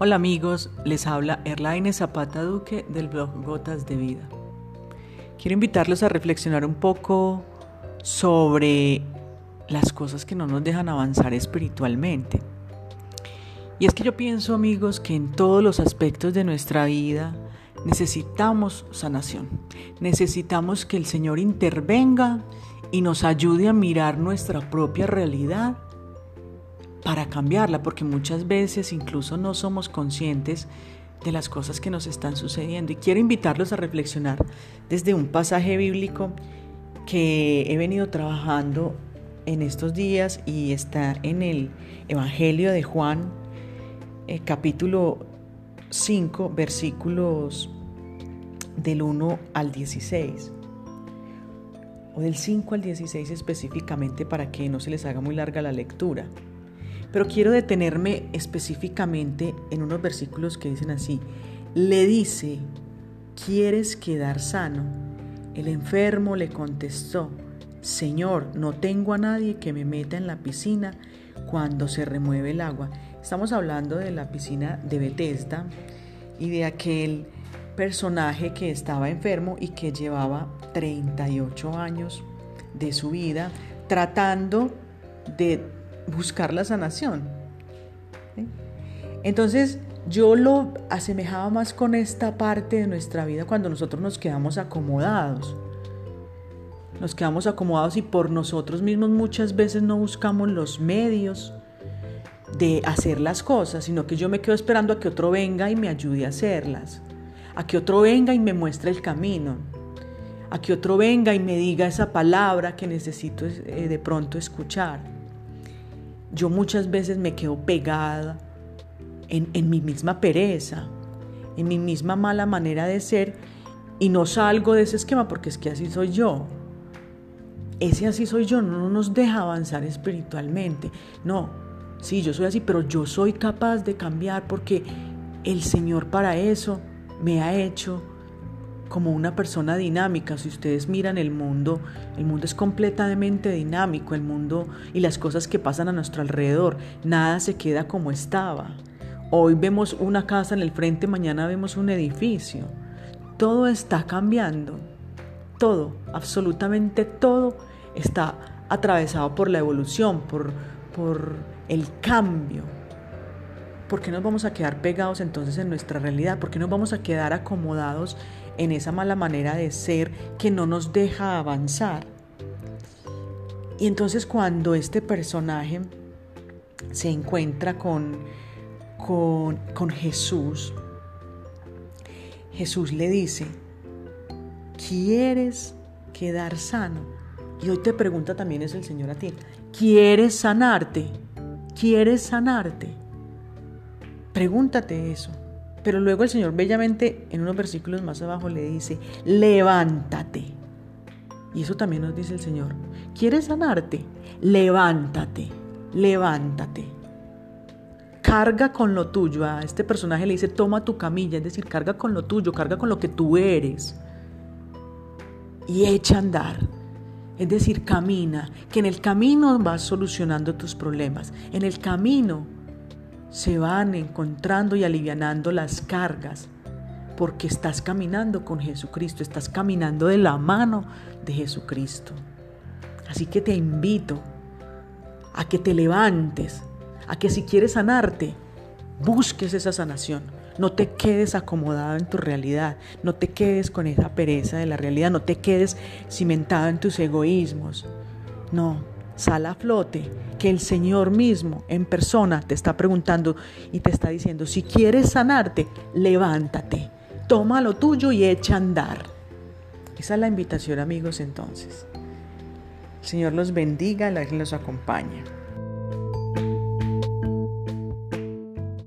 Hola amigos, les habla Erlaine Zapata Duque del blog Gotas de Vida. Quiero invitarlos a reflexionar un poco sobre las cosas que no nos dejan avanzar espiritualmente. Y es que yo pienso amigos que en todos los aspectos de nuestra vida necesitamos sanación. Necesitamos que el Señor intervenga y nos ayude a mirar nuestra propia realidad para cambiarla, porque muchas veces incluso no somos conscientes de las cosas que nos están sucediendo. Y quiero invitarlos a reflexionar desde un pasaje bíblico que he venido trabajando en estos días y está en el Evangelio de Juan, eh, capítulo 5, versículos del 1 al 16 o del 5 al 16 específicamente para que no se les haga muy larga la lectura. Pero quiero detenerme específicamente en unos versículos que dicen así. Le dice, ¿quieres quedar sano? El enfermo le contestó, Señor, no tengo a nadie que me meta en la piscina cuando se remueve el agua. Estamos hablando de la piscina de Bethesda y de aquel personaje que estaba enfermo y que llevaba 38 años de su vida tratando de buscar la sanación. Entonces yo lo asemejaba más con esta parte de nuestra vida cuando nosotros nos quedamos acomodados. Nos quedamos acomodados y por nosotros mismos muchas veces no buscamos los medios de hacer las cosas, sino que yo me quedo esperando a que otro venga y me ayude a hacerlas, a que otro venga y me muestre el camino, a que otro venga y me diga esa palabra que necesito eh, de pronto escuchar. Yo muchas veces me quedo pegada en, en mi misma pereza, en mi misma mala manera de ser y no salgo de ese esquema porque es que así soy yo. Ese así soy yo no nos deja avanzar espiritualmente. No, sí, yo soy así, pero yo soy capaz de cambiar porque el Señor para eso me ha hecho como una persona dinámica. Si ustedes miran el mundo, el mundo es completamente dinámico, el mundo y las cosas que pasan a nuestro alrededor, nada se queda como estaba. Hoy vemos una casa en el frente, mañana vemos un edificio. Todo está cambiando. Todo, absolutamente todo está atravesado por la evolución, por, por el cambio. ¿Por qué nos vamos a quedar pegados entonces en nuestra realidad? ¿Por qué nos vamos a quedar acomodados en esa mala manera de ser que no nos deja avanzar. Y entonces cuando este personaje se encuentra con, con, con Jesús, Jesús le dice, ¿quieres quedar sano? Y hoy te pregunta también es el Señor a ti, ¿quieres sanarte? ¿Quieres sanarte? Pregúntate eso. Pero luego el Señor bellamente en unos versículos más abajo le dice, levántate. Y eso también nos dice el Señor. ¿Quieres sanarte? Levántate, levántate. Carga con lo tuyo. A este personaje le dice, toma tu camilla, es decir, carga con lo tuyo, carga con lo que tú eres. Y echa a andar. Es decir, camina, que en el camino vas solucionando tus problemas. En el camino se van encontrando y alivianando las cargas, porque estás caminando con Jesucristo, estás caminando de la mano de Jesucristo. Así que te invito a que te levantes, a que si quieres sanarte, busques esa sanación. No te quedes acomodado en tu realidad, no te quedes con esa pereza de la realidad, no te quedes cimentado en tus egoísmos. No, sal a flote, que el Señor mismo en persona te está preguntando y te está diciendo, si quieres sanarte, levántate, toma lo tuyo y echa a andar. Esa es la invitación amigos entonces. El Señor los bendiga, y los acompañe.